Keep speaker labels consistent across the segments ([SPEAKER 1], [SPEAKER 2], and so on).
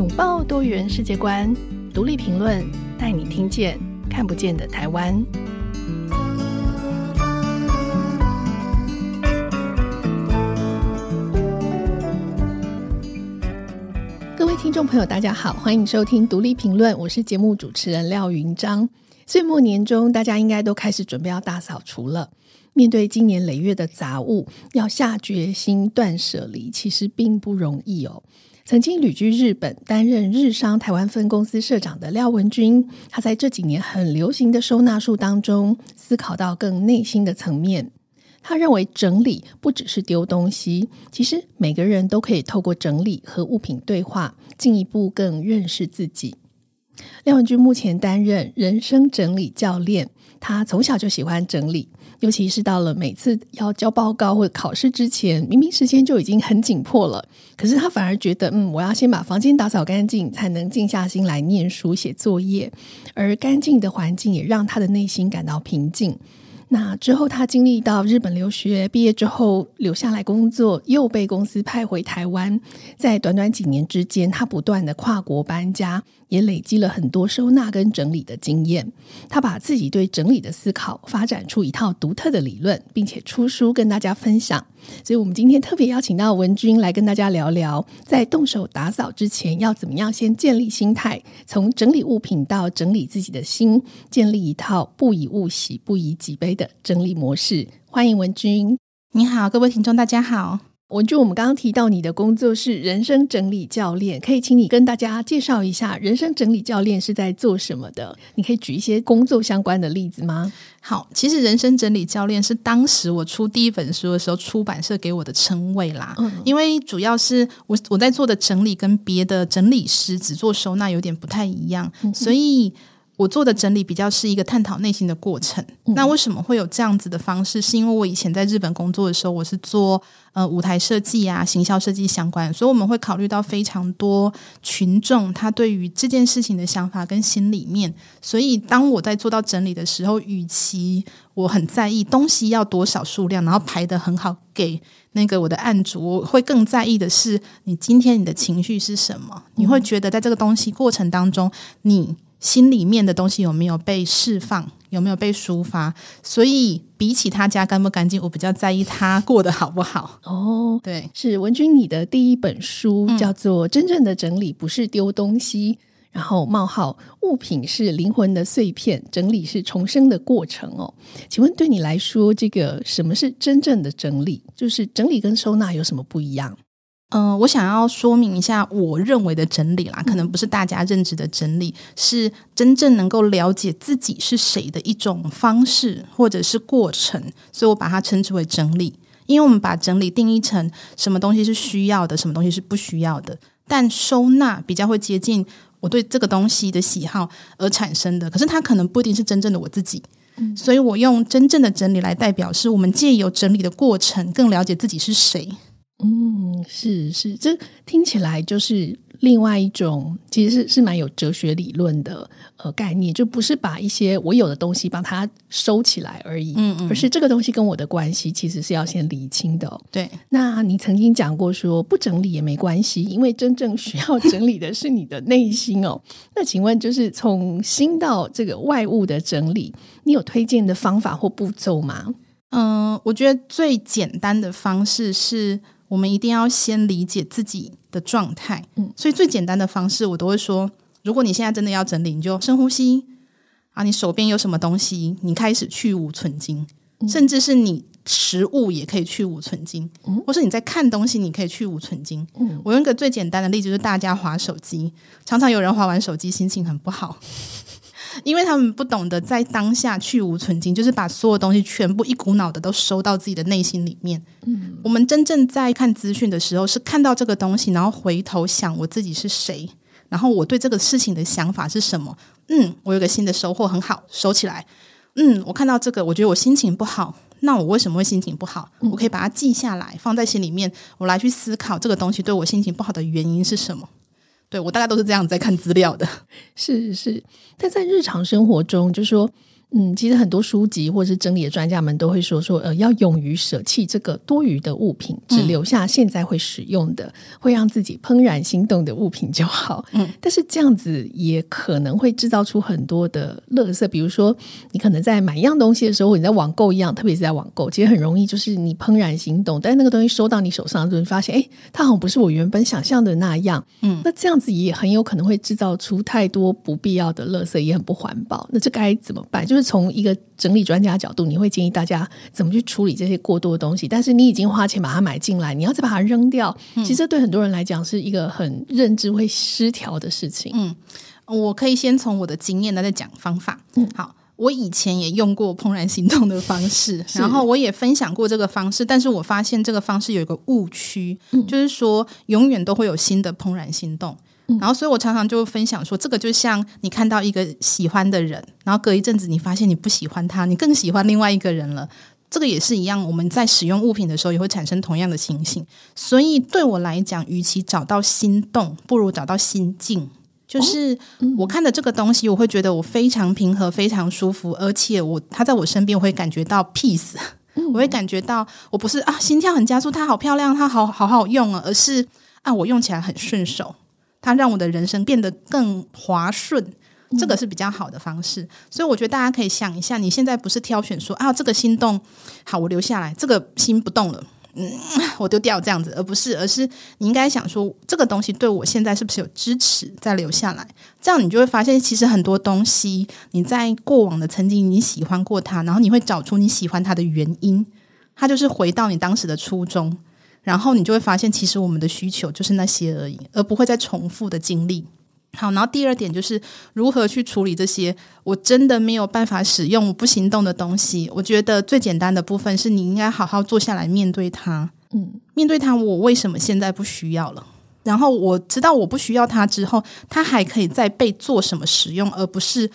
[SPEAKER 1] 拥抱多元世界观，独立评论，带你听见看不见的台湾。各位听众朋友，大家好，欢迎收听独立评论，我是节目主持人廖云章。岁末年终，大家应该都开始准备要大扫除了。面对今年累月的杂物，要下决心断舍离，其实并不容易哦。曾经旅居日本，担任日商台湾分公司社长的廖文君，他在这几年很流行的收纳术当中，思考到更内心的层面。他认为整理不只是丢东西，其实每个人都可以透过整理和物品对话，进一步更认识自己。廖文君目前担任人生整理教练，他从小就喜欢整理。尤其是到了每次要交报告或者考试之前，明明时间就已经很紧迫了，可是他反而觉得，嗯，我要先把房间打扫干净，才能静下心来念书写作业。而干净的环境也让他的内心感到平静。那之后，他经历到日本留学，毕业之后留下来工作，又被公司派回台湾。在短短几年之间，他不断的跨国搬家，也累积了很多收纳跟整理的经验。他把自己对整理的思考发展出一套独特的理论，并且出书跟大家分享。所以，我们今天特别邀请到文君来跟大家聊聊，在动手打扫之前，要怎么样先建立心态，从整理物品到整理自己的心，建立一套不以物喜、不以己悲的整理模式。欢迎文君。
[SPEAKER 2] 你好，各位听众，大家好。
[SPEAKER 1] 文君，我们刚刚提到你的工作是人生整理教练，可以请你跟大家介绍一下人生整理教练是在做什么的？你可以举一些工作相关的例子吗？
[SPEAKER 2] 好，其实人生整理教练是当时我出第一本书的时候，出版社给我的称谓啦。嗯，因为主要是我我在做的整理跟别的整理师只做收纳有点不太一样，嗯，所以。我做的整理比较是一个探讨内心的过程。嗯。那为什么会有这样子的方式？是因为我以前在日本工作的时候，我是做呃舞台设计啊、行销设计相关，所以我们会考虑到非常多群众他对于这件事情的想法跟心里面。所以当我在做到整理的时候，与其我很在意东西要多少数量，然后排得很好给那个我的案主，我会更在意的是你今天你的情绪是什么？你会觉得在这个东西过程当中，你。心里面的东西有没有被释放，有没有被抒发？所以比起他家干不干净，我比较在意他过得好不好。
[SPEAKER 1] 哦，对，是文君，你的第一本书叫做《真正的整理不是丢东西》，嗯，然后冒号物品是灵魂的碎片，整理是重生的过程哦。请问对你来说，这个什么是真正的整理？就是整理跟收纳有什么不一样？
[SPEAKER 2] 嗯、呃，我想要说明一下，我认为的整理啦，可能不是大家认知的整理，是真正能够了解自己是谁的一种方式或者是过程，所以我把它称之为整理。因为我们把整理定义成什么东西是需要的，什么东西是不需要的，但收纳比较会接近我对这个东西的喜好而产生的，可是它可能不一定是真正的我自己，所以我用真正的整理来代表，是我们借由整理的过程，更了解自己是谁。
[SPEAKER 1] 嗯，是是，这听起来就是另外一种，其实是是蛮有哲学理论的呃概念，就不是把一些我有的东西把它收起来而已，嗯嗯，而是这个东西跟我的关系其实是要先理清的哦。
[SPEAKER 2] 对，
[SPEAKER 1] 那你曾经讲过说不整理也没关系，因为真正需要整理的是你的内心哦。那请问，就是从心到这个外物的整理，你有推荐的方法或步骤吗？
[SPEAKER 2] 嗯，我觉得最简单的方式是。我们一定要先理解自己的状态，嗯，所以最简单的方式，我都会说：如果你现在真的要整理，你就深呼吸。啊，你手边有什么东西，你开始去芜存精，嗯，甚至是你食物也可以去芜存精，嗯，或是你在看东西，你可以去芜存精。嗯，我用一个最简单的例子，就是大家划手机，常常有人划完手机心情很不好。因为他们不懂得在当下去无存精，就是把所有东西全部一股脑的都收到自己的内心里面。嗯，我们真正在看资讯的时候，是看到这个东西，然后回头想我自己是谁，然后我对这个事情的想法是什么。嗯，我有个新的收获，很好，收起来。嗯，我看到这个，我觉得我心情不好，那我为什么会心情不好？我可以把它记下来，放在心里面，我来去思考这个东西对我心情不好的原因是什么。对，我大概都是这样在看资料的，
[SPEAKER 1] 是是。但在日常生活中，就是说嗯，其实很多书籍或是整理的专家们都会说说，呃，要勇于舍弃这个多余的物品，只留下现在会使用的，嗯、会让自己怦然心动的物品就好。嗯，但是这样子也可能会制造出很多的垃圾，比如说你可能在买一样东西的时候，你在网购一样，特别是在网购，其实很容易就是你怦然心动，但是那个东西收到你手上的时候，你发现，哎，它好像不是我原本想象的那样。嗯，那这样子也很有可能会制造出太多不必要的垃圾，也很不环保。那这该怎么办？就是。从一个整理专家角度，你会建议大家怎么去处理这些过多的东西？但是你已经花钱把它买进来，你要再把它扔掉，嗯、其实对很多人来讲是一个很认知会失调的事情。
[SPEAKER 2] 嗯，我可以先从我的经验来再讲方法。嗯，好，我以前也用过怦然心动的方式，然后我也分享过这个方式，但是我发现这个方式有一个误区，嗯、就是说永远都会有新的怦然心动。然后，所以我常常就分享说，这个就像你看到一个喜欢的人，然后隔一阵子你发现你不喜欢他，你更喜欢另外一个人了。这个也是一样，我们在使用物品的时候也会产生同样的情形。所以对我来讲，与其找到心动，不如找到心静。就是我看的这个东西，我会觉得我非常平和，非常舒服，而且我他在我身边，我会感觉到 peace，我会感觉到我不是啊心跳很加速，它好漂亮，它好好好用啊，而是啊我用起来很顺手。它让我的人生变得更滑顺，这个是比较好的方式。所以我觉得大家可以想一下，你现在不是挑选说啊，这个心动好，我留下来；这个心不动了，嗯，我丢掉这样子，而不是，而是你应该想说，这个东西对我现在是不是有支持，再留下来。这样你就会发现，其实很多东西你在过往的曾经你喜欢过它，然后你会找出你喜欢它的原因，它就是回到你当时的初衷。然后你就会发现，其实我们的需求就是那些而已，而不会再重复的经历。好，然后第二点就是如何去处理这些我真的没有办法使用、不行动的东西。我觉得最简单的部分是你应该好好坐下来面对它。嗯，面对它，我为什么现在不需要了？然后我知道我不需要它之后，它还可以再被做什么使用，而不是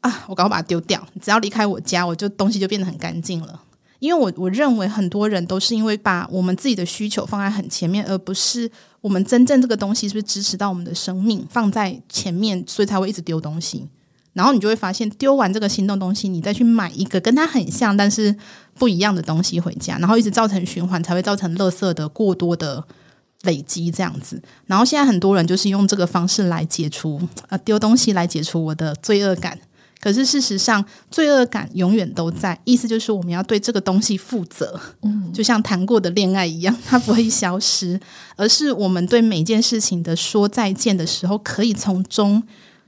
[SPEAKER 2] 啊，我赶快把它丢掉。只要离开我家，我就东西就变得很干净了。因为我我认为很多人都是因为把我们自己的需求放在很前面，而不是我们真正这个东西是不是支持到我们的生命放在前面，所以才会一直丢东西。然后你就会发现，丢完这个心动东西，你再去买一个跟它很像但是不一样的东西回家，然后一直造成循环，才会造成垃圾的过多的累积这样子。然后现在很多人就是用这个方式来解除呃丢东西来解除我的罪恶感。可是事实上，罪恶感永远都在。意思就是我们要对这个东西负责，嗯，就像谈过的恋爱一样，它不会消失，而是我们对每件事情的说再见的时候，可以从中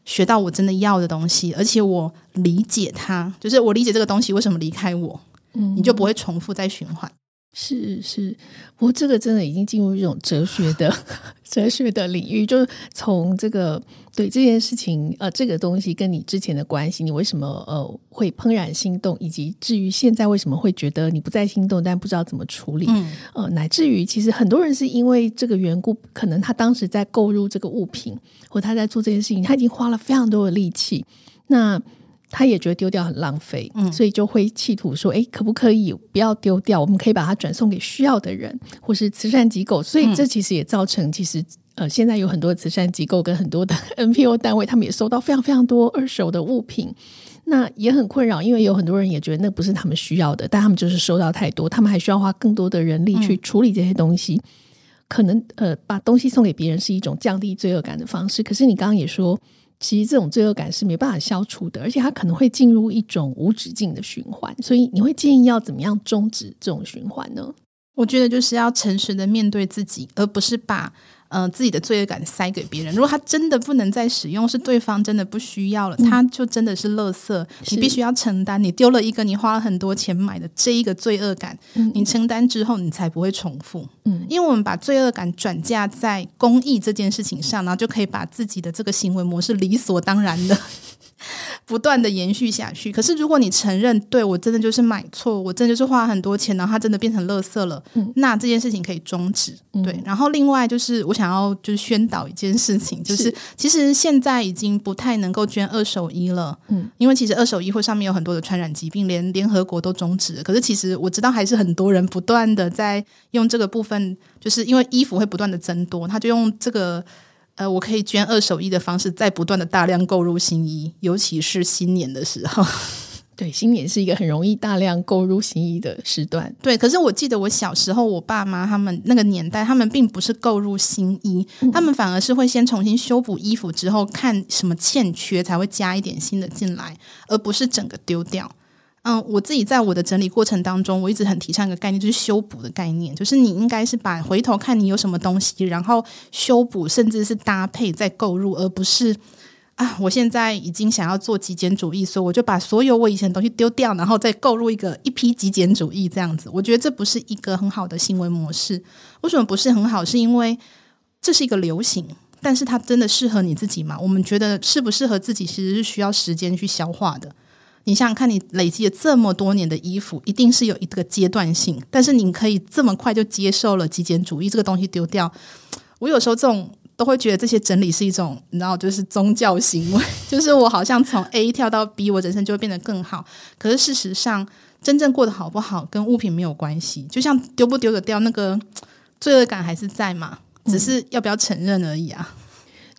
[SPEAKER 2] 学到我真的要的东西，而且我理解它，就是我理解这个东西为什么离开我，嗯，你就不会重复再循环。
[SPEAKER 1] 是是，不过这个真的已经进入一种哲学的 哲学的领域，就是从这个对这件事情呃，这个东西跟你之前的关系，你为什么呃会怦然心动，以及至于现在为什么会觉得你不再心动，但不知道怎么处理，嗯、呃，乃至于其实很多人是因为这个缘故，可能他当时在购入这个物品，或他在做这件事情，他已经花了非常多的力气，那。他也觉得丢掉很浪费，嗯，所以就会企图说：“哎，可不可以不要丢掉？我们可以把它转送给需要的人，或是慈善机构。”所以这其实也造成，其实呃，现在有很多慈善机构跟很多的 NPO 单位，他们也收到非常非常多二手的物品，那也很困扰，因为有很多人也觉得那不是他们需要的，但他们就是收到太多，他们还需要花更多的人力去处理这些东西。嗯、可能呃，把东西送给别人是一种降低罪恶感的方式。可是你刚刚也说。其实这种罪恶感是没办法消除的，而且它可能会进入一种无止境的循环。所以你会建议要怎么样终止这种循环呢？
[SPEAKER 2] 我觉得就是要诚实的面对自己，而不是把。呃，自己的罪恶感塞给别人。如果他真的不能再使用，是对方真的不需要了，他就真的是垃圾。嗯、你必须要承担，你丢了一个你花了很多钱买的这一个罪恶感，嗯、你承担之后，你才不会重复。嗯，因为我们把罪恶感转嫁在公益这件事情上，然后就可以把自己的这个行为模式理所当然的。不断的延续下去。可是，如果你承认，对，我真的就是买错，我真的就是花很多钱，然后它真的变成垃圾了，嗯、那这件事情可以终止。嗯、对，然后另外就是我想要就是宣导一件事情，就是，是其实现在已经不太能够捐二手衣了。嗯，因为其实二手衣会上面有很多的传染疾病，连联合国都终止了。可是其实我知道还是很多人不断的在用这个部分，就是因为衣服会不断的增多，他就用这个。呃，我可以捐二手衣的方式，在不断的大量购入新衣，尤其是新年的时候。
[SPEAKER 1] 对，新年是一个很容易大量购入新衣的时段。
[SPEAKER 2] 对，可是我记得我小时候，我爸妈他们那个年代，他们并不是购入新衣，他们反而是会先重新修补衣服，之后看什么欠缺，才会加一点新的进来，而不是整个丢掉。嗯，我自己在我的整理过程当中，我一直很提倡一个概念，就是修补的概念，就是你应该是把回头看你有什么东西，然后修补，甚至是搭配再购入，而不是。啊！我现在已经想要做极简主义，所以我就把所有我以前的东西丢掉，然后再购入一个一批极简主义这样子。我觉得这不是一个很好的行为模式。为什么不是很好？是因为这是一个流行，但是它真的适合你自己吗？我们觉得适不适合自己，其实是需要时间去消化的。你想想看，你累积了这么多年的衣服，一定是有一个阶段性，但是你可以这么快就接受了极简主义这个东西丢掉。我有时候这种。都会觉得这些整理是一种，你知道，就是宗教行为，就是我好像从 A 跳到 B，我人生就会变得更好。可是事实上，真正过得好不好跟物品没有关系，就像丢不丢得掉，那个罪恶感还是在嘛，只是要不要承认而已啊。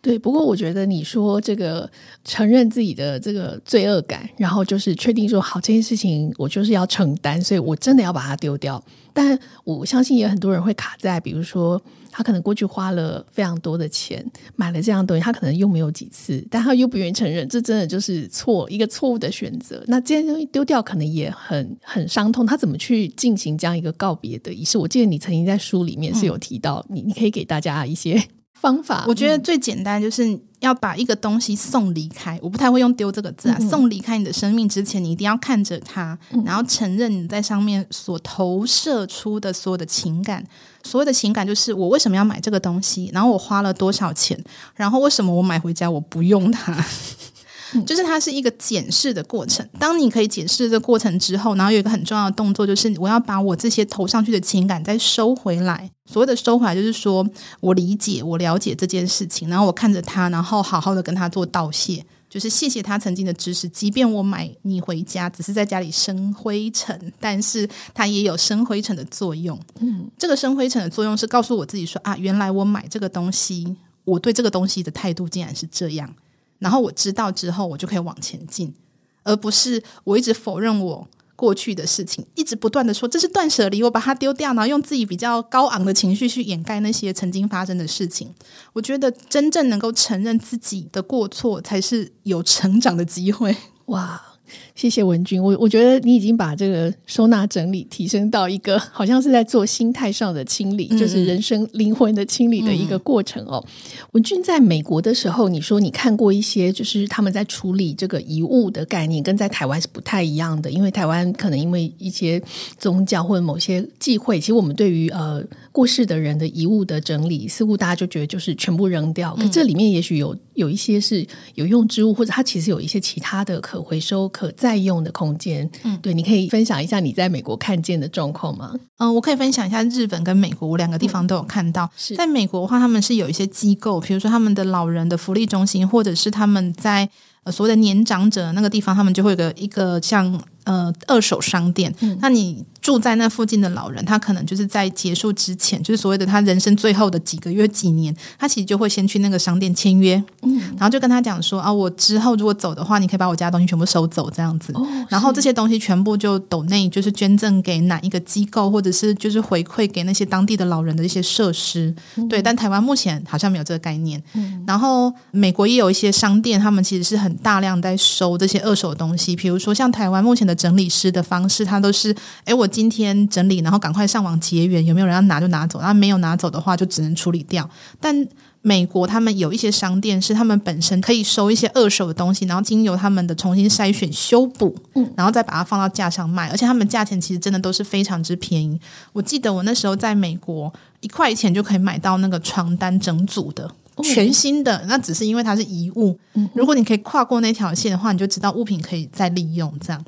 [SPEAKER 1] 对，不过我觉得你说这个承认自己的这个罪恶感，然后就是确定说好，这件事情我就是要承担，所以我真的要把它丢掉。但我相信也有很多人会卡在，比如说他可能过去花了非常多的钱买了这样东西，他可能用没有几次，但他又不愿意承认，这真的就是错一个错误的选择。那这些东西丢掉可能也很很伤痛，他怎么去进行这样一个告别的仪式？我记得你曾经在书里面是有提到，嗯、你你可以给大家一些。方法，
[SPEAKER 2] 我觉得最简单就是要把一个东西送离开。我不太会用“丢”这个字啊，嗯、送离开你的生命之前，你一定要看着它，嗯、然后承认你在上面所投射出的所有的情感。所有的情感就是我为什么要买这个东西，然后我花了多少钱，然后为什么我买回家我不用它。就是它是一个检视的过程。当你可以检视这个过程之后，然后有一个很重要的动作，就是我要把我这些投上去的情感再收回来。所谓的收回来，就是说我理解、我了解这件事情，然后我看着他，然后好好的跟他做道谢，就是谢谢他曾经的支持。即便我买你回家，只是在家里生灰尘，但是它也有生灰尘的作用。嗯，这个生灰尘的作用是告诉我自己说啊，原来我买这个东西，我对这个东西的态度竟然是这样。然后我知道之后，我就可以往前进，而不是我一直否认我过去的事情，一直不断的说这是断舍离，我把它丢掉，然后用自己比较高昂的情绪去掩盖那些曾经发生的事情。我觉得真正能够承认自己的过错，才是有成长的机会。哇！谢谢文君，我我觉得你已经把这个收纳整理提升到一个好像是在做心态上的清理，嗯、就是人生灵魂的清理的一个过程哦。嗯、文君在美国的时候，你说你看过一些，就是他们在处理这个遗物的概念，跟在台湾是不太一样的，因为台湾可能因为一些宗教或者某些忌讳，其实我们对于呃过世的人的遗物的整理，似乎大家就觉得就是全部扔掉，可这里面也许有有一些是有用之物，或者它其实有一些其他的可回收。可再用的空间，嗯，对，你可以分享一下你在美国看见的状况吗？嗯、呃，我可以分享一下日本跟美国，我两个地方都有看到。在美国的话，他们是有一些机构，比如说他们的老人的福利中心，或者是他们在呃所谓的年长者那个地方，他们就会有个一个像呃二手商店。嗯、那你。住在那附近的老人，他可能就是在结束之前，就是所谓的他人生最后的几个月、几年，他其实就会先去那个商店签约，嗯，然后就跟他讲说啊，我之后如果走的话，你可以把我家的东西全部收走，这样子，哦、然后这些东西全部就抖内，就是捐赠给哪一个机构，或者是就是回馈给那些当地的老人的一些设施，嗯、对。但台湾目前好像没有这个概念，嗯，然后美国也有一些商店，他们其实是很大量在收这些二手东西，比如说像台湾目前的整理师的方式，他都是，哎，我。今天整理，然后赶快上网结缘，有没有人要拿就拿走，然后没有拿走的话就只能处理掉。但美国他们有一些商店是他们本身可以收一些二手的东西，然后经由他们的重新筛选修补，嗯，然后再把它放到架上卖，而且他们价钱其实真的都是非常之便宜。我记得我那时候在美国一块钱就可以买到那个床单整组的。全新的，那只是因为它是遗物。如果你可以跨过那条线的话，你就知道物品可以再利用。这样，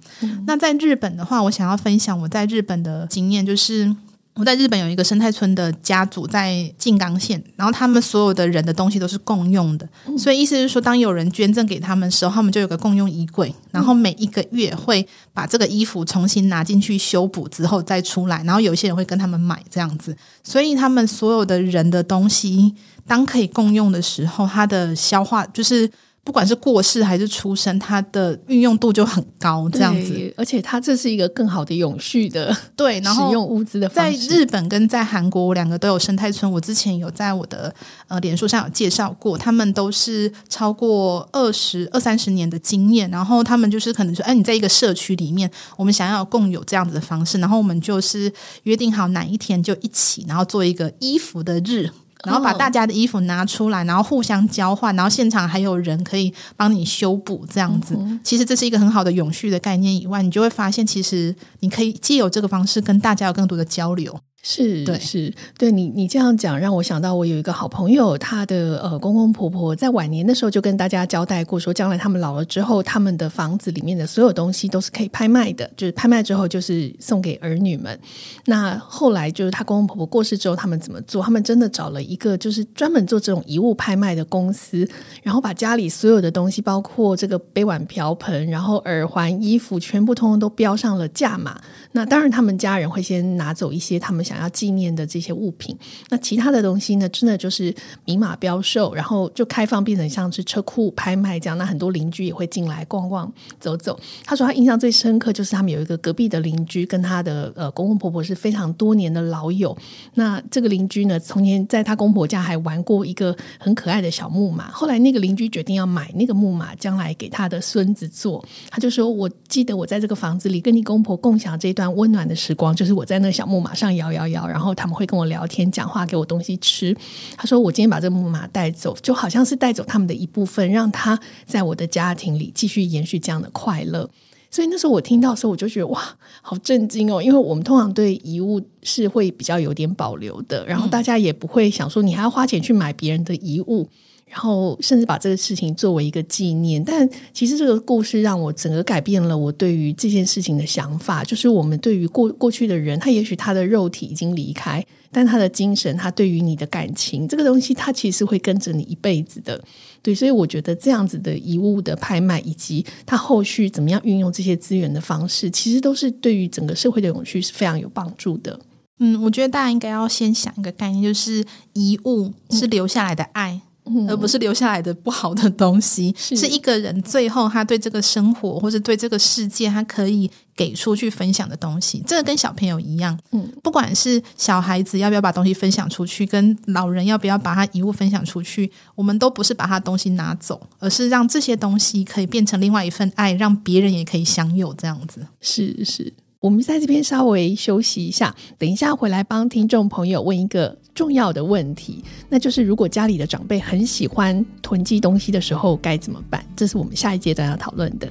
[SPEAKER 2] 那在日本的话，我想要分享我在日本的经验，就是我在日本有一个生态村的家族在静冈县，然后他们所有的人的东西都是共用的，所以意思是说，当有人捐赠给他们的时候，他们就有个共用衣柜，然后每一个月会把这个衣服重新拿进去修补之后再出来，然后有一些人会跟他们买这样子，所以他们所有的人的东西。当可以共用的时候，它的消化就是不管是过世还是出生，它的运用度就很高，这样子。
[SPEAKER 1] 而且它这是一个更好的永续的
[SPEAKER 2] 对，然后
[SPEAKER 1] 使用物资的方式。
[SPEAKER 2] 在日本跟在韩国，我两个都有生态村。我之前有在我的呃脸书上有介绍过，他们都是超过二十二三十年的经验。然后他们就是可能说，哎，你在一个社区里面，我们想要共有这样子的方式，然后我们就是约定好哪一天就一起，然后做一个衣服的日。然后把大家的衣服拿出来，然后互相交换，然后现场还有人可以帮你修补，这样子。其实这是一个很好的永续的概念。以外，你就会发现，其实你可以借由这个方式跟大家有更多的交流。
[SPEAKER 1] 是，对，是对你，你这样讲让我想到，我有一个好朋友，他的呃公公婆婆在晚年的时候就跟大家交代过，说将来他们老了之后，他们的房子里面的所有东西都是可以拍卖的，就是拍卖之后就是送给儿女们。那后来就是他公公婆婆过世之后，他们怎么做？他们真的找了一个就是专门做这种遗物拍卖的公司，然后把家里所有的东西，包括这个杯碗瓢盆，然后耳环、衣服，全部通通都标上了价码。那当然，他们家人会先拿走一些他们想。想要纪念的这些物品，那其他的东西呢？真的就是明码标售，然后就开放变成像是车库拍卖这样。那很多邻居也会进来逛逛、走走。他说他印象最深刻就是他们有一个隔壁的邻居，跟他的呃公公婆婆是非常多年的老友。那这个邻居呢，从前在他公婆家还玩过一个很可爱的小木马。后来那个邻居决定要买那个木马，将来给他的孙子做。他就说：“我记得我在这个房子里跟你公婆共享这段温暖的时光，就是我在那小木马上摇摇。”然后他们会跟我聊天、讲话，给我东西吃。他说：“我今天把这个木马带走，就好像是带走他们的一部分，让他在我的家庭里继续延续这样的快乐。”所以那时候我听到的时候，我就觉得哇，好震惊哦！因为我们通常对遗物是会比较有点保留的，然后大家也不会想说你还要花钱去买别人的遗物。然后甚至把这个事情作为一个纪念，但其实这个故事让我整个改变了我对于这件事情的想法。就是我们对于过过去的人，他也许他的肉体已经离开，但他的精神，他对于你的感情，这个东西，他其实会跟着你一辈子的。对，所以我觉得这样子的遗物的拍卖，以及他后续怎么样运用这些资源的方式，其实都是对于整个社会的永续是非常有帮助的。
[SPEAKER 2] 嗯，我觉得大家应该要先想一个概念，就是遗物是留下来的爱。嗯而不是留下来的不好的东西，是，是一个人最后他对这个生活或者对这个世界，他可以给出去分享的东西。这个跟小朋友一样，嗯，不管是小孩子要不要把东西分享出去，跟老人要不要把他遗物分享出去，我们都不是把他东西拿走，而是让这些东西可以变成另外一份爱，让别人也可以享有这样子。
[SPEAKER 1] 是是。我们在这边稍微休息一下，等一下回来帮听众朋友问一个重要的问题，那就是如果家里的长辈很喜欢囤积东西的时候该怎么办？这是我们下一阶段要讨论的。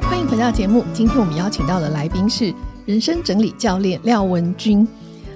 [SPEAKER 1] 欢迎回到节目，今天我们邀请到的来宾是人生整理教练廖文君。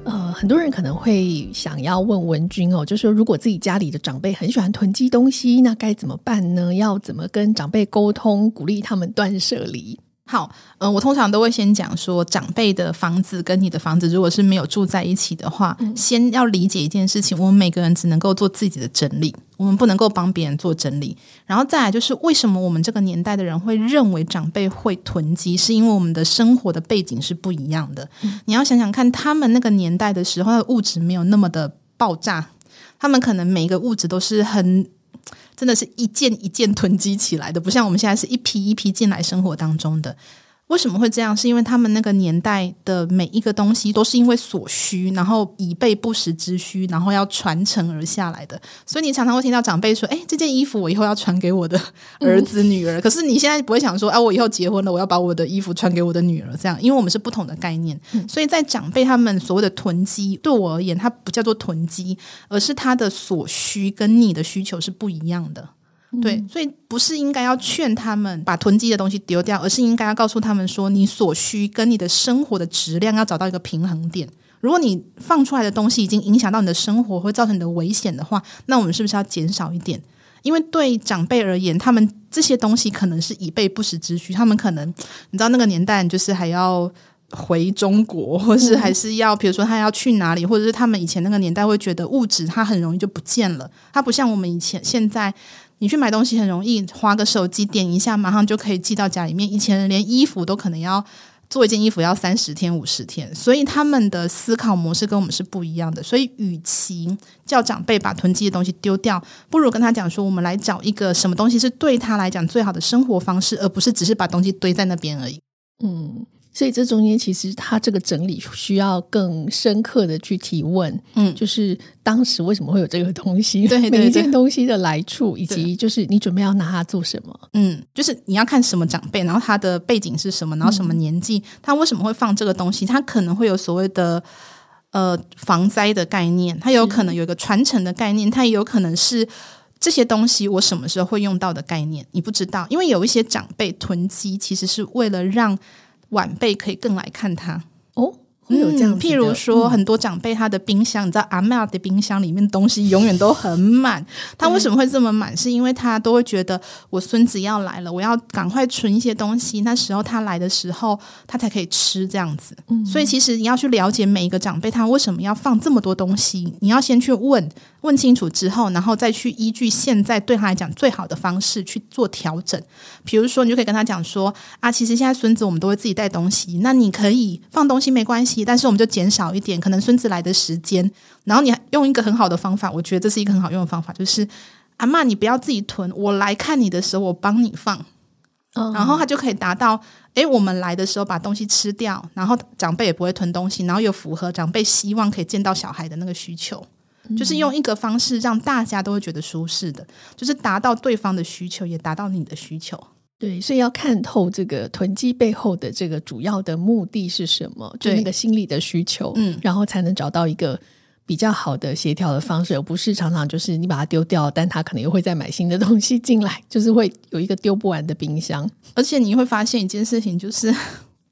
[SPEAKER 1] 呃，很多人可能会想要问文君哦，就是如果自己家里的长辈很喜欢囤积东西，那该怎么办呢？要怎么跟长辈沟通，鼓励他们断舍离？
[SPEAKER 2] 好，嗯、呃，我通常都会先讲说，长辈的房子跟你的房子，如果是没有住在一起的话，嗯、先要理解一件事情：我们每个人只能够做自己的整理，我们不能够帮别人做整理。然后再来就是，为什么我们这个年代的人会认为长辈会囤积，是因为我们的生活的背景是不一样的。嗯、你要想想看，他们那个年代的时候，的物质没有那么的爆炸，他们可能每一个物质都是很。真的是一件一件囤积起来的，不像我们现在是一批一批进来生活当中的。为什么会这样？是因为他们那个年代的每一个东西都是因为所需，然后以备不时之需，然后要传承而下来的。所以你常常会听到长辈说：“哎，这件衣服我以后要传给我的儿子女儿。嗯”可是你现在不会想说：“啊，我以后结婚了，我要把我的衣服传给我的女儿。”这样，因为我们是不同的概念。嗯、所以在长辈他们所谓的囤积，对我而言，它不叫做囤积，而是他的所需跟你的需求是不一样的。对，所以不是应该要劝他们把囤积的东西丢掉，而是应该要告诉他们说，你所需跟你的生活的质量要找到一个平衡点。如果你放出来的东西已经影响到你的生活，会造成你的危险的话，那我们是不是要减少一点？因为对长辈而言，他们这些东西可能是以备不时之需，他们可能你知道那个年代就是还要回中国，或是还是要比如说他要去哪里，或者是他们以前那个年代会觉得物质它很容易就不见了，它不像我们以前现在。你去买东西很容易，花个手机点一下，马上就可以寄到家里面。以前连衣服都可能要做一件衣服要三十天、五十天，所以他们的思考模式跟我们是不一样的。所以，与其叫长辈把囤积的东西丢掉，不如跟他讲说，我们来找一个什么东西是对他来讲最好的生活方式，而不是只是把东西堆在那边而已。
[SPEAKER 1] 嗯。所以这中间其实他这个整理需要更深刻的去提问，嗯，就是当时为什么会有这个东西，
[SPEAKER 2] 对，对，对，
[SPEAKER 1] 每一件东西的来处，以及就是你准备要拿它做什么，
[SPEAKER 2] 嗯，就是你要看什么长辈，然后他的背景是什么，然后什么年纪，嗯、他为什么会放这个东西，他可能会有所谓的呃防灾的概念，他有可能有一个传承的概念，他也有可能是这些东西我什么时候会用到的概念，你不知道，因为有一些长辈囤积其实是为了让。晚辈可以更来看他，
[SPEAKER 1] 会有这样、
[SPEAKER 2] 嗯。譬如说，很多长辈他的冰箱，嗯、你知道阿嬷的冰箱里面东西永远都很满。他为什么会这么满？是因为他都会觉得我孙子要来了，我要赶快存一些东西，那时候他来的时候，他才可以吃这样子。嗯、所以，其实你要去了解每一个长辈他为什么要放这么多东西，你要先去问。问清楚之后，然后再去依据现在对他来讲最好的方式去做调整。比如说，你就可以跟他讲说：“啊，其实现在孙子我们都会自己带东西，那你可以放东西没关系，但是我们就减少一点，可能孙子来的时间。然后你用一个很好的方法，我觉得这是一个很好用的方法，就是阿妈，你不要自己囤，我来看你的时候，我帮你放。嗯，然后他就可以达到：诶，我们来的时候把东西吃掉，然后长辈也不会囤东西，然后又符合长辈希望可以见到小孩的那个需求。”就是用一个方式让大家都会觉得舒适的，就是达到对方的需求，也达到你的需求。
[SPEAKER 1] 对，所以要看透这个囤积背后的这个主要的目的是什么，就那个心理的需求，嗯，然后才能找到一个比较好的协调的方式，而不是常常就是你把它丢掉，但他可能又会再买新的东西进来，就是会有一个丢不完的冰箱。
[SPEAKER 2] 而且你会发现一件事情，就是。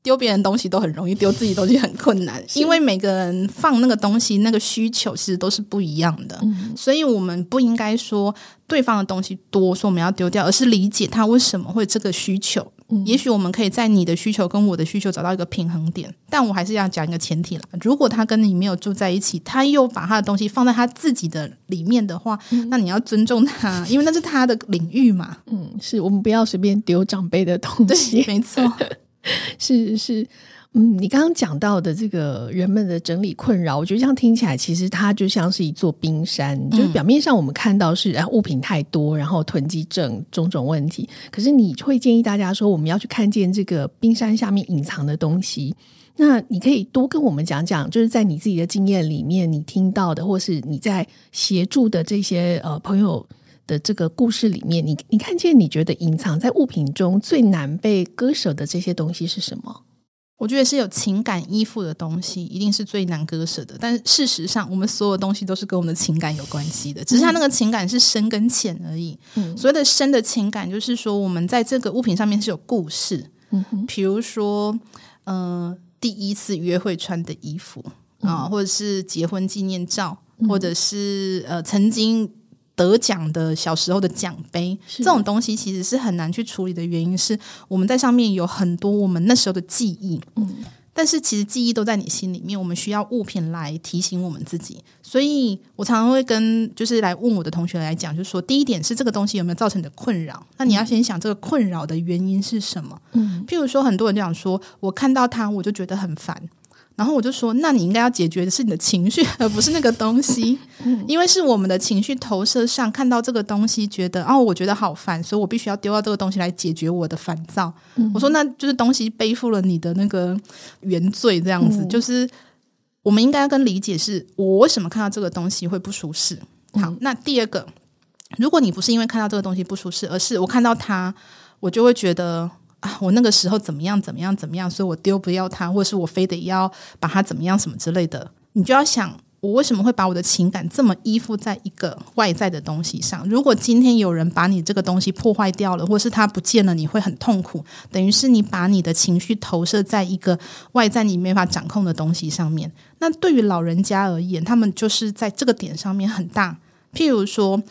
[SPEAKER 2] 丢别人东西都很容易，丢自己东西很困难，因为每个人放那个东西那个需求其实都是不一样的，嗯、所以我们不应该说对方的东西多，说我们要丢掉，而是理解他为什么会这个需求。嗯、也许我们可以在你的需求跟我的需求找到一个平衡点，但我还是要讲一个前提啦，如果他跟你没有住在一起，他又把他的东西放在他自己的里面的话，嗯、那你要尊重他，因为那是他的领域嘛。
[SPEAKER 1] 嗯，是我们不要随便丢长辈的东西，
[SPEAKER 2] 没错。
[SPEAKER 1] 是是，嗯，你刚刚讲到的这个人们的整理困扰，我觉得这样听起来，其实它就像是一座冰山。嗯、就是表面上我们看到是物品太多，然后囤积症种种问题。可是你会建议大家说，我们要去看见这个冰山下面隐藏的东西。那你可以多跟我们讲讲，就是在你自己的经验里面，你听到的，或是你在协助的这些呃朋友。的这个故事里面，你你看见你觉得隐藏在物品中最难被割舍的这些东西是什么？
[SPEAKER 2] 我觉得是有情感依附的东西，一定是最难割舍的。但事实上，我们所有东西都是跟我们的情感有关系的，只是它那个情感是深跟浅而已。嗯，所谓的深的情感，就是说我们在这个物品上面是有故事。嗯哼，比如说，呃，第一次约会穿的衣服啊，或者是结婚纪念照，或者是呃曾经。得奖的小时候的奖杯，这种东西其实是很难去处理的原因是我们在上面有很多我们那时候的记忆，嗯，但是其实记忆都在你心里面，我们需要物品来提醒我们自己。所以我常常会跟就是来问我的同学来讲，就是说第一点是这个东西有没有造成你的困扰？那你要先想这个困扰的原因是什么？嗯，譬如说很多人就想说，我看到它我就觉得很烦。然后我就说，那你应该要解决的是你的情绪，而不是那个东西，因为是我们的情绪投射上看到这个东西，觉得哦，我觉得好烦，所以我必须要丢掉这个东西来解决我的烦躁。嗯、我说，那就是东西背负了你的那个原罪，这样子，嗯、就是我们应该要跟理解是，我为什么看到这个东西会不舒适？好，嗯、那第二个，如果你不是因为看到这个东西不舒适，而是我看到它，我就会觉得。啊，我那个时候怎么样怎么样怎么样，所以我丢不掉它，或者是我非得要把它怎么样什么之类的。你就要想，我为什么会把我的情感这么依附在一个外在的东西上？如果今天有人把你这个东西破坏掉了，或是它不见了，你会很痛苦。等于是你把你的情绪投射在一个外在你没法掌控的东西上面。那对于老人家而言，他们就是在这个点上面很大。譬如说。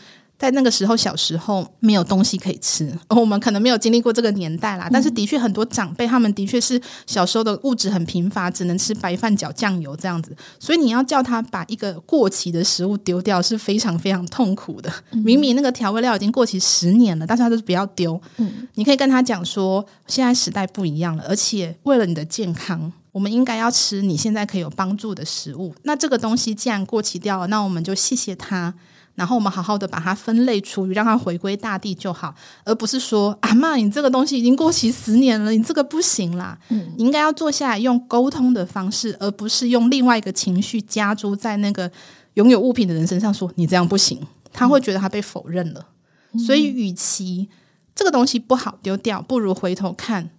[SPEAKER 2] 在那个时候小时候没有东西可以吃，我们可能没有经历过这个年代啦。但是的确很多长辈他们的确是小时候的物质很贫乏，只能吃白饭搅酱油这样子，所以你要叫他把一个过期的食物丢掉是非常非常痛苦的。明明那个调味料已经过期十年了，但是他就是不要丢。嗯，你可以跟他讲说，现在时代不一样了，而且为了你的健康。我们应该要吃你现在可以有帮助的食物。那这个东西既然过期掉了，那我们就谢谢它，然后我们好好的把它分类处理，让它回归大地就好，而不是说啊妈，你这个东西已经过期十年了，你这个不行啦。嗯，你应该要坐下来用沟通的方式，而不是用另外一个情绪加诸在那个拥有物品的人身上，说你这样不行，他会觉得他被否认了。嗯，所以，与其这个东西不好丢掉，不如回头看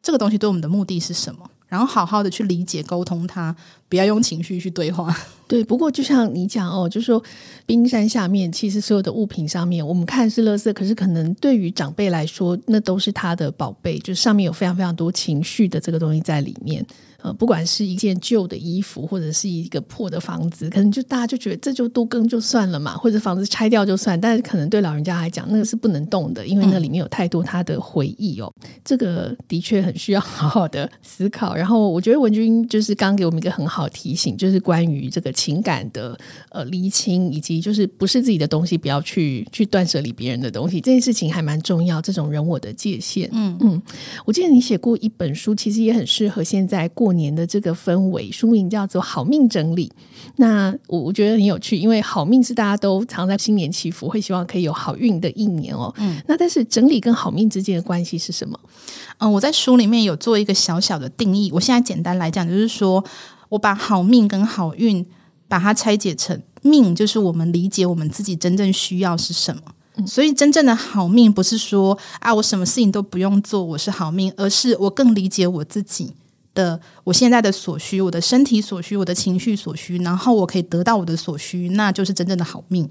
[SPEAKER 2] 这个东西对我们的目的是什么。然后好好的去理解、沟通它，不要用情绪去对话。
[SPEAKER 1] 对，不过就像你讲哦，就是说冰山下面，其实所有的物品上面，我们看是垃圾，可是可能对于长辈来说，那都是他的宝贝，就是上面有非常非常多情绪的这个东西在里面。呃，不管是一件旧的衣服，或者是一个破的房子，可能就大家就觉得这就都更就算了嘛，或者房子拆掉就算。但是可能对老人家来讲，那个是不能动的，因为那里面有太多他的回忆哦。嗯、这个的确很需要好好的思考。然后我觉得文君就是刚给我们一个很好提醒，就是关于这个情感的呃厘清，以及就是不是自己的东西，不要去去断舍离别人的东西，这件事情还蛮重要。这种人我的界限，嗯嗯，我记得你写过一本书，其实也很适合现在过。年的这个氛围，书名叫做《好命整理》。那我我觉得很有趣，因为好命是大家都常在新年祈福，会希望可以有好运的一年哦。嗯，那但是整理跟好命之间的关系是什么？
[SPEAKER 2] 嗯，我在书里面有做一个小小的定义。我现在简单来讲，就是说我把好命跟好运把它拆解成命，就是我们理解我们自己真正需要是什么。嗯，所以真正的好命不是说啊，我什么事情都不用做，我是好命，而是我更理解我自己。的我现在的所需，我的身体所需，我的情绪所需，然后我可以得到我的所需，那就是真正的好命。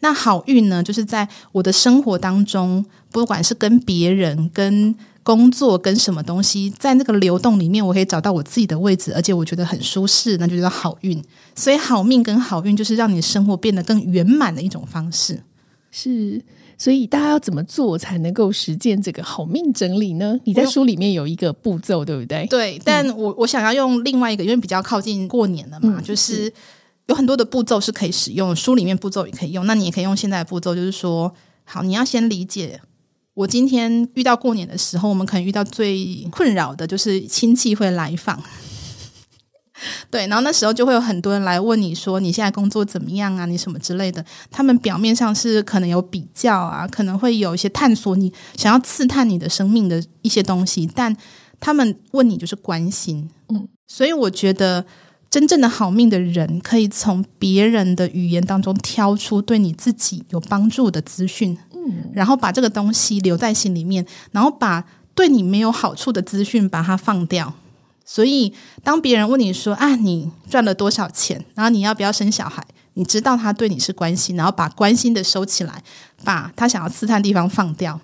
[SPEAKER 2] 那好运呢，就是在我的生活当中，不管是跟别人、跟工作、跟什么东西，在那个流动里面，我可以找到我自己的位置，而且我觉得很舒适，那就叫好运。所以好命跟好运，就是让你生活变得更圆满的一种方式。
[SPEAKER 1] 是。所以大家要怎么做才能够实践这个好命整理呢？你在书里面有一个步骤，对不对？
[SPEAKER 2] 对，但我我想要用另外一个，因为比较靠近过年了嘛，嗯、就是有很多的步骤是可以使用，书里面步骤也可以用。那你也可以用现在的步骤，就是说，好，你要先理解，我今天遇到过年的时候，我们可能遇到最困扰的就是亲戚会来访。对，然后那时候就会有很多人来问你说，你现在工作怎么样啊？你什么之类的。他们表面上是可能有比较啊，可能会有一些探索你想要刺探你的生命的一些东西，但他们问你就是关心。嗯，所以我觉得真正的好命的人，可以从别人的语言当中挑出对你自己有帮助的资讯，嗯，然后把这个东西留在心里面，然后把对你没有好处的资讯把它放掉。所以，当别人问你说：“啊，你赚了多少钱？然后你要不要生小孩？”你知道他对你是关心，然后把关心的收起来，把他想要刺探的地方放掉。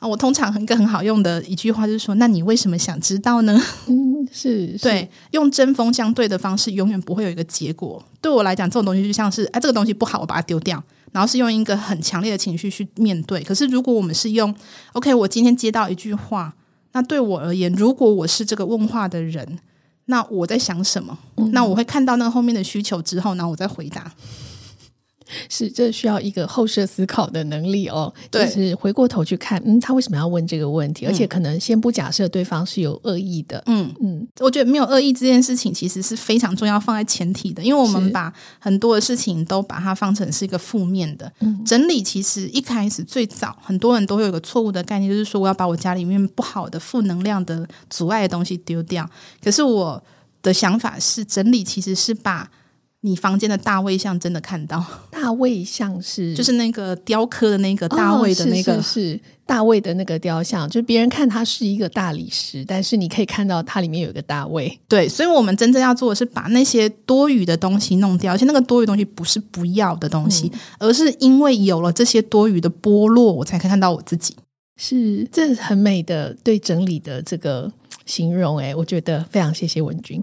[SPEAKER 2] 啊，我通常一个很好用的一句话就是说：“那你为什么想知道呢？”
[SPEAKER 1] 嗯，是，是
[SPEAKER 2] 对，用针锋相对的方式，永远不会有一个结果。对我来讲，这种东西就像是：“哎，这个东西不好，我把它丢掉。”然后是用一个很强烈的情绪去面对。可是，如果我们是用 “OK”，我今天接到一句话。那对我而言，如果我是这个问话的人，那我在想什么？嗯、那我会看到那个后面的需求之后，然后我再回答。
[SPEAKER 1] 是，这需要一个后设思考的能力哦。对，就是回过头去看，嗯，他为什么要问这个问题？而且可能先不假设对方是有恶意的。嗯
[SPEAKER 2] 嗯，我觉得没有恶意这件事情其实是非常重要，放在前提的，因为我们把很多的事情都把它放成是一个负面的。嗯，整理其实一开始最早很多人都会有一个错误的概念，就是说我要把我家里面不好的、负能量的、阻碍的东西丢掉。可是我的想法是，整理其实是把。你房间的大卫像真的看到？
[SPEAKER 1] 大卫像是
[SPEAKER 2] 就是那个雕刻的那个大卫的那个，
[SPEAKER 1] 哦、是，是，是大卫的那个雕像，就别人看它是一个大理石，但是你可以看到它里面有一个大卫。
[SPEAKER 2] 对，所以我们真正要做的是把那些多余的东西弄掉，而且那个多余东西不是不要的东西，嗯、而是因为有了这些多余的剥落，我才可以看到我自己。
[SPEAKER 1] 是，这很美的对整理的这个形容，诶，我觉得非常谢谢文君。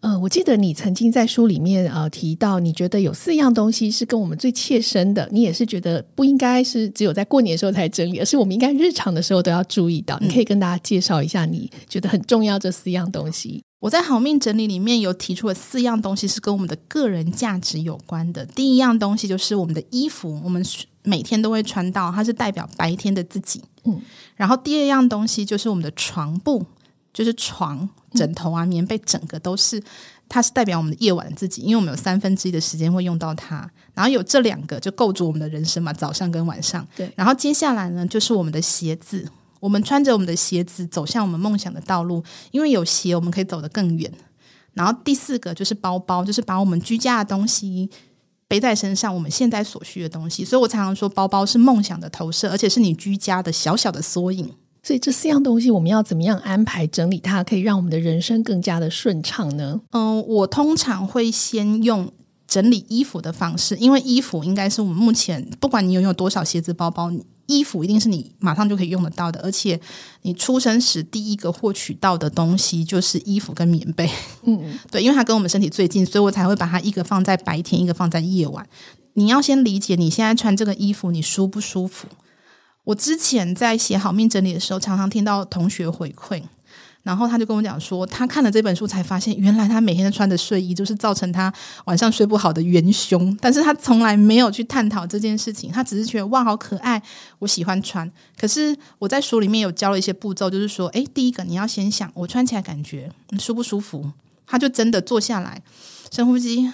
[SPEAKER 1] 呃，我记得你曾经在书里面呃提到，你觉得有四样东西是跟我们最切身的，你也是觉得不应该是只有在过年的时候才整理，而是我们应该日常的时候都要注意到。你可以跟大家介绍一下你觉得很重要这四样东西。
[SPEAKER 2] 我在好命整理里面有提出了四样东西是跟我们的个人价值有关的。第一样东西就是我们的衣服，我们每天都会穿到，它是代表白天的自己。嗯，然后第二样东西就是我们的床布。就是床、枕头啊、棉被，整个都是，它是代表我们的夜晚自己，因为我们有三分之一的时间会用到它。然后有这两个就构筑我们的人生嘛，早上跟晚上。
[SPEAKER 1] 对。
[SPEAKER 2] 然后接下来呢，就是我们的鞋子，我们穿着我们的鞋子走向我们梦想的道路，因为有鞋我们可以走得更远。然后第四个就是包包，就是把我们居家的东西背在身上，我们现在所需的东西。所以我常常说，包包是梦想的投射，而且是你居家的小小的缩影。
[SPEAKER 1] 所以这四样东西我们要怎么样安排整理它，可以让我们的人生更加的顺畅呢？
[SPEAKER 2] 嗯，我通常会先用整理衣服的方式，因为衣服应该是我们目前不管你拥有多少鞋子、包包，衣服一定是你马上就可以用得到的，而且你出生时第一个获取到的东西就是衣服跟棉被。嗯，对，因为它跟我们身体最近，所以我才会把它一个放在白天，一个放在夜晚。你要先理解你现在穿这个衣服，你舒不舒服？我之前在写好命整理的时候，常常听到同学回馈，然后他就跟我讲说，他看了这本书才发现，原来他每天都穿的睡衣就是造成他晚上睡不好的元凶。但是他从来没有去探讨这件事情，他只是觉得哇，好可爱，我喜欢穿。可是我在书里面有教了一些步骤，就是说，诶，第一个你要先想，我穿起来感觉舒不舒服？他就真的坐下来，深呼吸，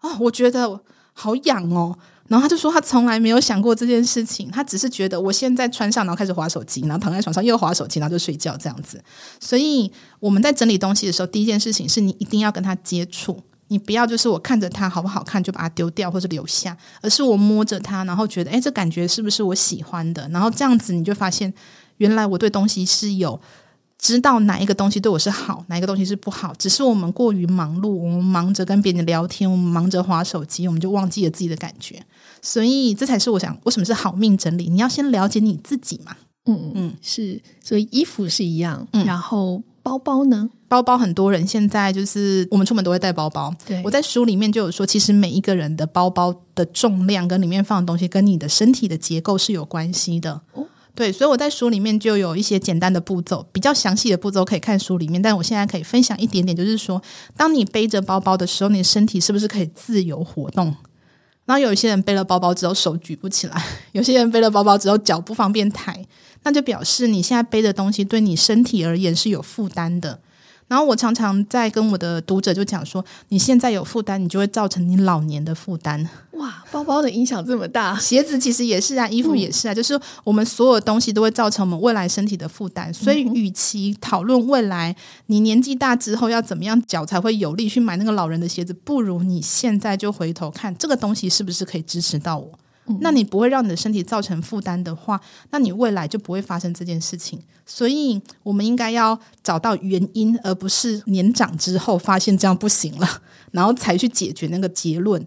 [SPEAKER 2] 哦，我觉得好痒哦。然后他就说，他从来没有想过这件事情，他只是觉得我现在穿上，然后开始滑手机，然后躺在床上又滑手机，然后就睡觉这样子。所以我们在整理东西的时候，第一件事情是你一定要跟他接触，你不要就是我看着它好不好看就把它丢掉或者留下，而是我摸着它，然后觉得，诶，这感觉是不是我喜欢的？然后这样子你就发现，原来我对东西是有。知道哪一个东西对我是好，哪一个东西是不好，只是我们过于忙碌，我们忙着跟别人聊天，我们忙着划手机，我们就忘记了自己的感觉。所以这才是我想，为什么是好命整理？你要先了解你自己嘛。
[SPEAKER 1] 嗯嗯，是。所以衣服是一样，嗯，然后包包呢？
[SPEAKER 2] 包包很多人现在就是我们出门都会带包包。
[SPEAKER 1] 对，
[SPEAKER 2] 我在书里面就有说，其实每一个人的包包的重量跟里面放的东西，跟你的身体的结构是有关系的。哦。对，所以我在书里面就有一些简单的步骤，比较详细的步骤可以看书里面。但我现在可以分享一点点，就是说，当你背着包包的时候，你身体是不是可以自由活动？然后有一些人背了包包之后手举不起来，有些人背了包包之后脚不方便抬，那就表示你现在背的东西对你身体而言是有负担的。然后我常常在跟我的读者就讲说，你现在有负担，你就会造成你老年的负担。
[SPEAKER 1] 哇，包包的影响这么大，
[SPEAKER 2] 鞋子其实也是啊，衣服也是啊，嗯、就是我们所有东西都会造成我们未来身体的负担。所以，与其讨论未来你年纪大之后要怎么样脚才会有力去买那个老人的鞋子，不如你现在就回头看这个东西是不是可以支持到我。那你不会让你的身体造成负担的话，那你未来就不会发生这件事情。所以，我们应该要找到原因，而不是年长之后发现这样不行了，然后才去解决那个结论。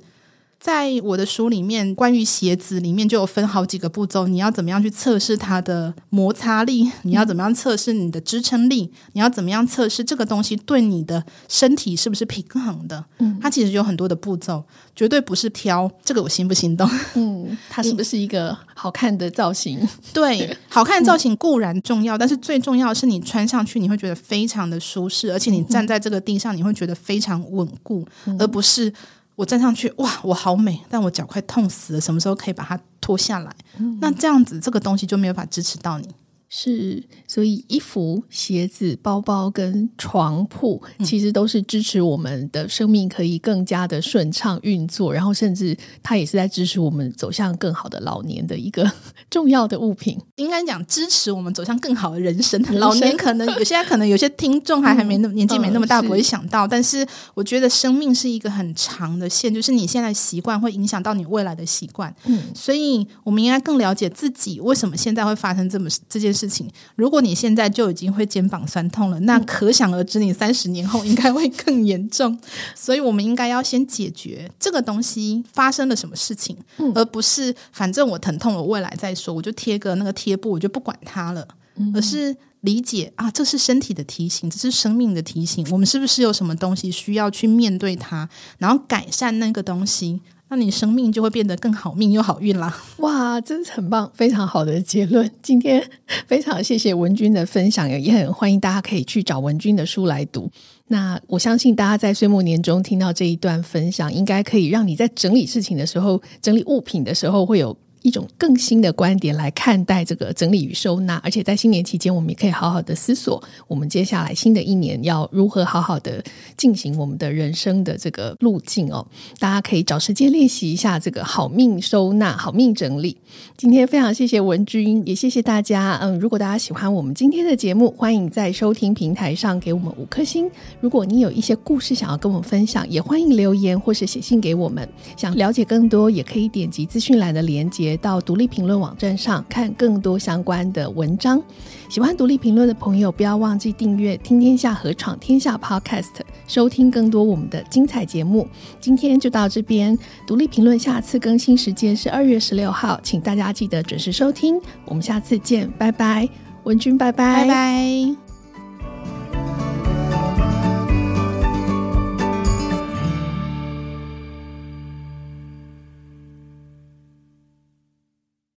[SPEAKER 2] 在我的书里面，关于鞋子里面就有分好几个步骤，你要怎么样去测试它的摩擦力？你要怎么样测试你的支撑力？你要怎么样测试这个东西对你的身体是不是平衡的？嗯，它其实有很多的步骤，绝对不是挑这个我心不心动。
[SPEAKER 1] 嗯，它是不是一个好看的造型？
[SPEAKER 2] 对，好看的造型固然重要，但是最重要的是你穿上去你会觉得非常的舒适，而且你站在这个地上你会觉得非常稳固，而不是。我站上去，哇，我好美，但我脚快痛死了。什么时候可以把它脱下来？嗯、那这样子，这个东西就没有办法支持到你。
[SPEAKER 1] 是，所以衣服、鞋子、包包跟床铺，其实都是支持我们的生命可以更加的顺畅运作，然后甚至它也是在支持我们走向更好的老年的一个 重要的物品。
[SPEAKER 2] 应该讲支持我们走向更好的人生。人生老年可能有些可能有些听众还还没那么、嗯、年纪没那么大，不会想到。是但是我觉得生命是一个很长的线，就是你现在习惯会影响到你未来的习惯。嗯，所以我们应该更了解自己为什么现在会发生这么这件事。事情，如果你现在就已经会肩膀酸痛了，那可想而知，你三十年后应该会更严重。所以，我们应该要先解决这个东西发生了什么事情，嗯、而不是反正我疼痛了，未来再说，我就贴个那个贴布，我就不管它了。嗯、而是理解啊，这是身体的提醒，这是生命的提醒。我们是不是有什么东西需要去面对它，然后改善那个东西？那你生命就会变得更好命又好运啦！
[SPEAKER 1] 哇，真是很棒，非常好的结论。今天非常谢谢文君的分享，也很欢迎大家可以去找文君的书来读。那我相信大家在岁末年终听到这一段分享，应该可以让你在整理事情的时候、整理物品的时候会有。一种更新的观点来看待这个整理与收纳，而且在新年期间，我们也可以好好的思索，我们接下来新的一年要如何好好的进行我们的人生的这个路径哦。大家可以找时间练习一下这个好命收纳、好命整理。今天非常谢谢文君，也谢谢大家。嗯，如果大家喜欢我们今天的节目，欢迎在收听平台上给我们五颗星。如果你有一些故事想要跟我们分享，也欢迎留言或是写信给我们。想了解更多，也可以点击资讯栏的连到独立评论网站上看更多相关的文章。喜欢独立评论的朋友，不要忘记订阅《听天下和闯天下》Podcast，收听更多我们的精彩节目。今天就到这边，独立评论下次更新时间是二月十六号，请大家记得准时收听。我们下次见，拜拜，文君，拜拜，
[SPEAKER 2] 拜拜。